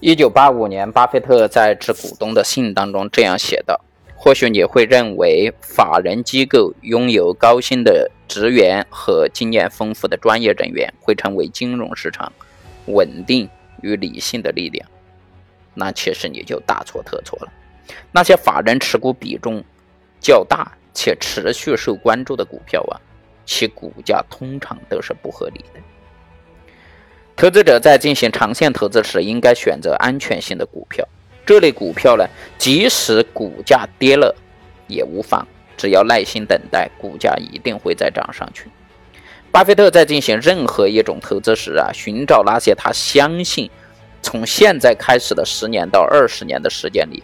一九八五年，巴菲特在致股东的信当中这样写道：“或许你会认为法人机构拥有高薪的职员和经验丰富的专业人员会成为金融市场稳定与理性的力量，那其实你就大错特错了。那些法人持股比重较大且持续受关注的股票啊，其股价通常都是不合理的。”投资者在进行长线投资时，应该选择安全性的股票。这类股票呢，即使股价跌了也无妨，只要耐心等待，股价一定会再涨上去。巴菲特在进行任何一种投资时啊，寻找那些他相信从现在开始的十年到二十年的时间里，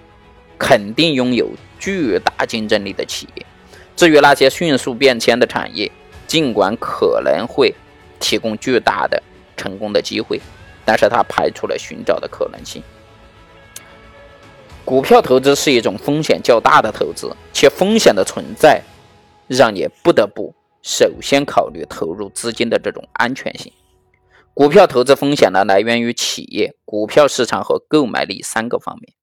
肯定拥有巨大竞争力的企业。至于那些迅速变迁的产业，尽管可能会提供巨大的。成功的机会，但是他排除了寻找的可能性。股票投资是一种风险较大的投资，且风险的存在让你不得不首先考虑投入资金的这种安全性。股票投资风险呢，来源于企业、股票市场和购买力三个方面。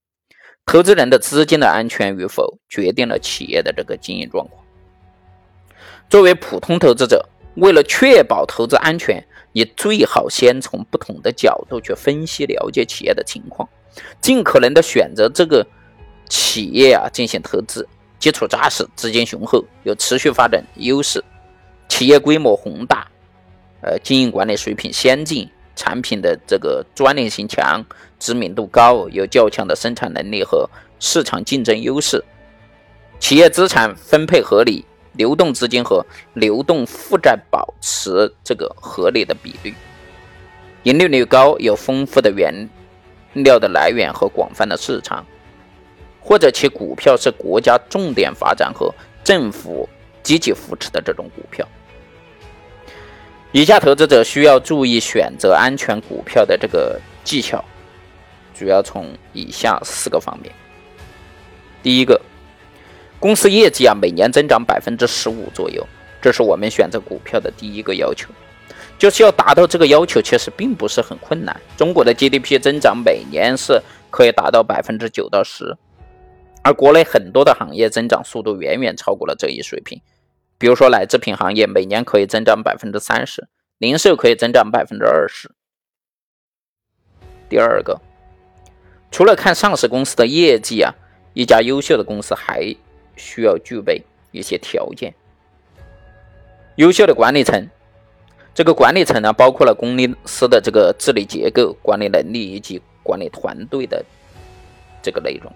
投资人的资金的安全与否，决定了企业的这个经营状况。作为普通投资者，为了确保投资安全，你最好先从不同的角度去分析了解企业的情况，尽可能的选择这个企业啊进行投资。基础扎实，资金雄厚，有持续发展优势，企业规模宏大，呃，经营管理水平先进，产品的这个专利性强，知名度高，有较强的生产能力和市场竞争优势，企业资产分配合理。流动资金和流动负债保持这个合理的比率，盈利率高，有丰富的原料的来源和广泛的市场，或者其股票是国家重点发展和政府积极扶持的这种股票。以下投资者需要注意选择安全股票的这个技巧，主要从以下四个方面。第一个。公司业绩啊，每年增长百分之十五左右，这是我们选择股票的第一个要求，就是要达到这个要求，其实并不是很困难。中国的 GDP 增长每年是可以达到百分之九到十，而国内很多的行业增长速度远远超过了这一水平。比如说奶制品行业每年可以增长百分之三十，零售可以增长百分之二十。第二个，除了看上市公司的业绩啊，一家优秀的公司还。需要具备一些条件，优秀的管理层。这个管理层呢，包括了公司的这个治理结构、管理能力以及管理团队的这个内容，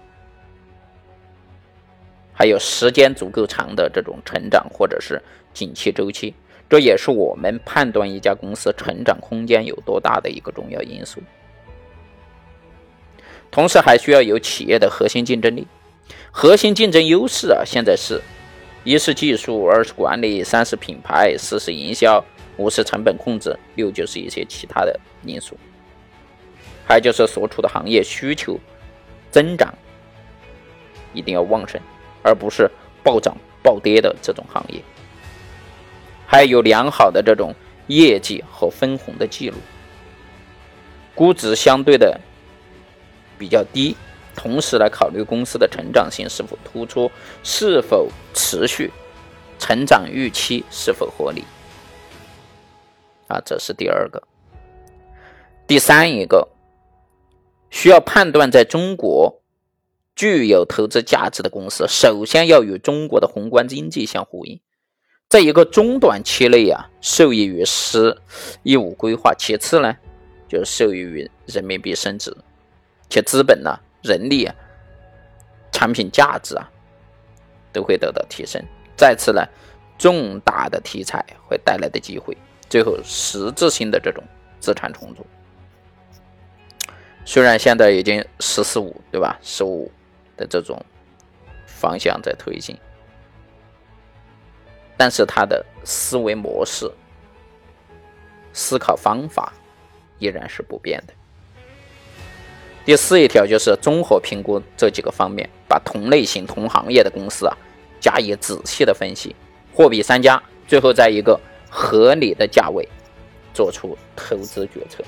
还有时间足够长的这种成长或者是景气周期，这也是我们判断一家公司成长空间有多大的一个重要因素。同时，还需要有企业的核心竞争力。核心竞争优势啊，现在是一是技术，二是管理，三是品牌，四是营销，五是成本控制，六就是一些其他的因素。还有就是所处的行业需求增长一定要旺盛，而不是暴涨暴跌的这种行业。还有良好的这种业绩和分红的记录，估值相对的比较低。同时来考虑公司的成长性是否突出，是否持续，成长预期是否合理。啊，这是第二个。第三一个，需要判断在中国具有投资价值的公司，首先要与中国的宏观经济相呼应，在一个中短期内啊，受益于“十一五”规划；其次呢，就是受益于人民币升值，且资本呢。人力啊，产品价值啊，都会得到提升。再次呢，重大的题材会带来的机会，最后实质性的这种资产重组。虽然现在已经“十四五”对吧？“十五”的这种方向在推进，但是它的思维模式、思考方法依然是不变的。第四一条就是综合评估这几个方面，把同类型、同行业的公司啊加以仔细的分析，货比三家，最后在一个合理的价位做出投资决策。